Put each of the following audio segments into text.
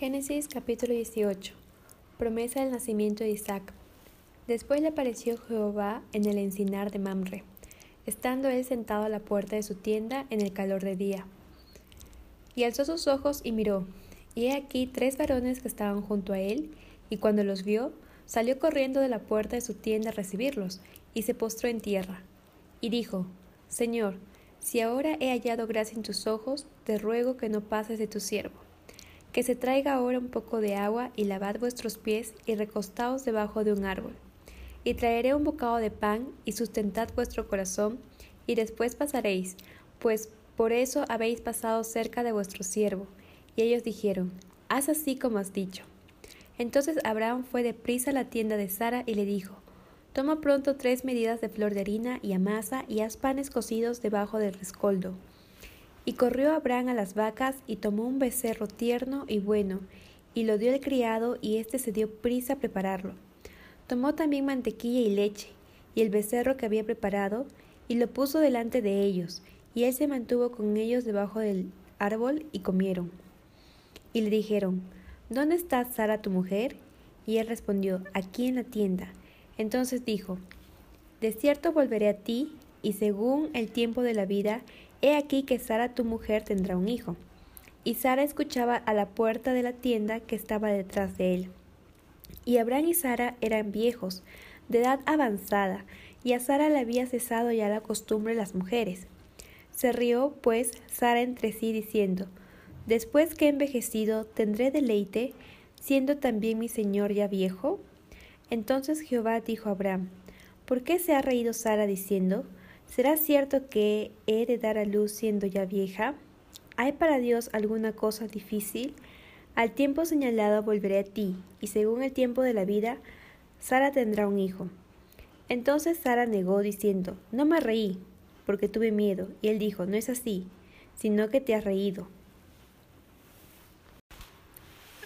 Génesis capítulo 18. Promesa del nacimiento de Isaac. Después le apareció Jehová en el encinar de Mamre, estando él sentado a la puerta de su tienda en el calor de día. Y alzó sus ojos y miró, y he aquí tres varones que estaban junto a él, y cuando los vio, salió corriendo de la puerta de su tienda a recibirlos, y se postró en tierra. Y dijo, Señor, si ahora he hallado gracia en tus ojos, te ruego que no pases de tu siervo que se traiga ahora un poco de agua y lavad vuestros pies y recostaos debajo de un árbol. Y traeré un bocado de pan y sustentad vuestro corazón, y después pasaréis, pues por eso habéis pasado cerca de vuestro siervo. Y ellos dijeron, Haz así como has dicho. Entonces Abraham fue de prisa a la tienda de Sara y le dijo, Toma pronto tres medidas de flor de harina y amasa y haz panes cocidos debajo del rescoldo y corrió Abraham a las vacas y tomó un becerro tierno y bueno, y lo dio al criado, y éste se dio prisa a prepararlo. Tomó también mantequilla y leche, y el becerro que había preparado, y lo puso delante de ellos, y él se mantuvo con ellos debajo del árbol, y comieron. Y le dijeron, ¿Dónde está Sara tu mujer? Y él respondió, aquí en la tienda. Entonces dijo, De cierto volveré a ti, y según el tiempo de la vida, He aquí que Sara tu mujer tendrá un hijo. Y Sara escuchaba a la puerta de la tienda que estaba detrás de él. Y Abraham y Sara eran viejos, de edad avanzada, y a Sara le había cesado ya la costumbre las mujeres. Se rió, pues, Sara entre sí, diciendo, Después que he envejecido, ¿tendré deleite, siendo también mi señor ya viejo? Entonces Jehová dijo a Abraham, ¿por qué se ha reído Sara diciendo, ¿Será cierto que he de dar a luz siendo ya vieja? ¿Hay para Dios alguna cosa difícil? Al tiempo señalado volveré a ti, y según el tiempo de la vida, Sara tendrá un hijo. Entonces Sara negó, diciendo, No me reí, porque tuve miedo. Y él dijo, No es así, sino que te has reído.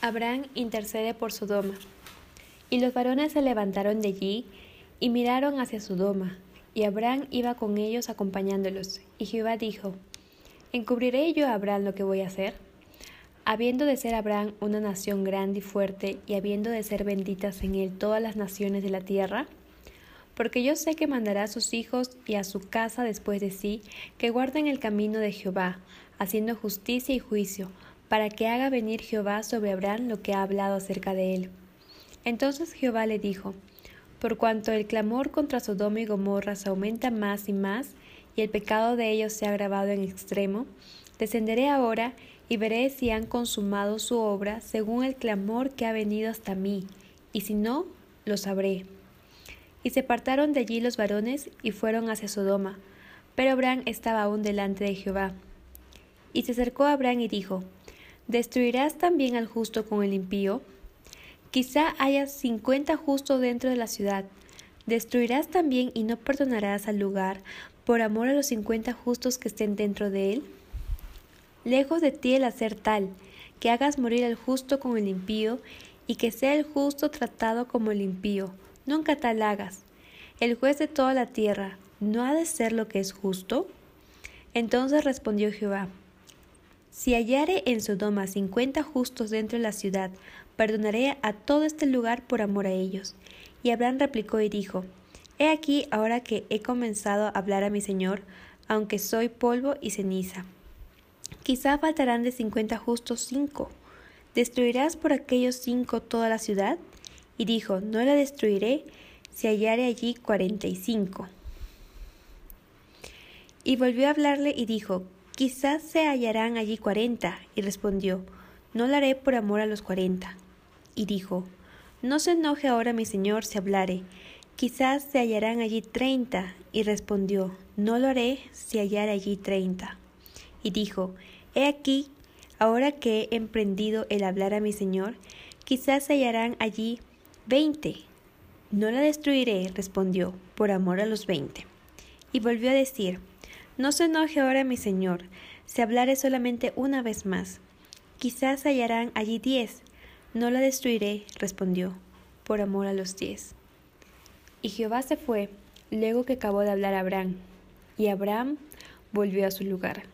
Abraham intercede por Sodoma. Y los varones se levantaron de allí y miraron hacia Sodoma, y Abraham iba con ellos acompañándolos. Y Jehová dijo, ¿Encubriré yo a Abraham lo que voy a hacer? Habiendo de ser Abraham una nación grande y fuerte, y habiendo de ser benditas en él todas las naciones de la tierra, porque yo sé que mandará a sus hijos y a su casa después de sí, que guarden el camino de Jehová, haciendo justicia y juicio, para que haga venir Jehová sobre Abraham lo que ha hablado acerca de él. Entonces Jehová le dijo, por cuanto el clamor contra Sodoma y Gomorra se aumenta más y más, y el pecado de ellos se ha agravado en extremo, descenderé ahora y veré si han consumado su obra según el clamor que ha venido hasta mí, y si no, lo sabré. Y se apartaron de allí los varones y fueron hacia Sodoma, pero Abraham estaba aún delante de Jehová. Y se acercó a Abraham y dijo, ¿Destruirás también al justo con el impío? Quizá haya cincuenta justos dentro de la ciudad. ¿Destruirás también y no perdonarás al lugar por amor a los cincuenta justos que estén dentro de él? Lejos de ti el hacer tal, que hagas morir al justo con el impío, y que sea el justo tratado como el impío. Nunca tal hagas. El juez de toda la tierra, ¿no ha de ser lo que es justo? Entonces respondió Jehová, Si hallare en Sodoma cincuenta justos dentro de la ciudad, perdonaré a todo este lugar por amor a ellos. Y Abraham replicó y dijo, He aquí ahora que he comenzado a hablar a mi Señor, aunque soy polvo y ceniza. Quizá faltarán de cincuenta justos cinco. ¿Destruirás por aquellos cinco toda la ciudad? Y dijo, No la destruiré si hallare allí cuarenta y cinco. Y volvió a hablarle y dijo, Quizás se hallarán allí cuarenta. Y respondió, No la haré por amor a los cuarenta y dijo, No se enoje ahora mi señor si hablare, quizás se hallarán allí treinta. Y respondió, No lo haré si hallar allí treinta. Y dijo, He aquí, ahora que he emprendido el hablar a mi señor, quizás se hallarán allí veinte. No la destruiré, respondió, por amor a los veinte. Y volvió a decir, No se enoje ahora mi señor, si hablare solamente una vez más. Quizás hallarán allí diez, no la destruiré, respondió, por amor a los diez. Y Jehová se fue, luego que acabó de hablar Abraham, y Abraham volvió a su lugar.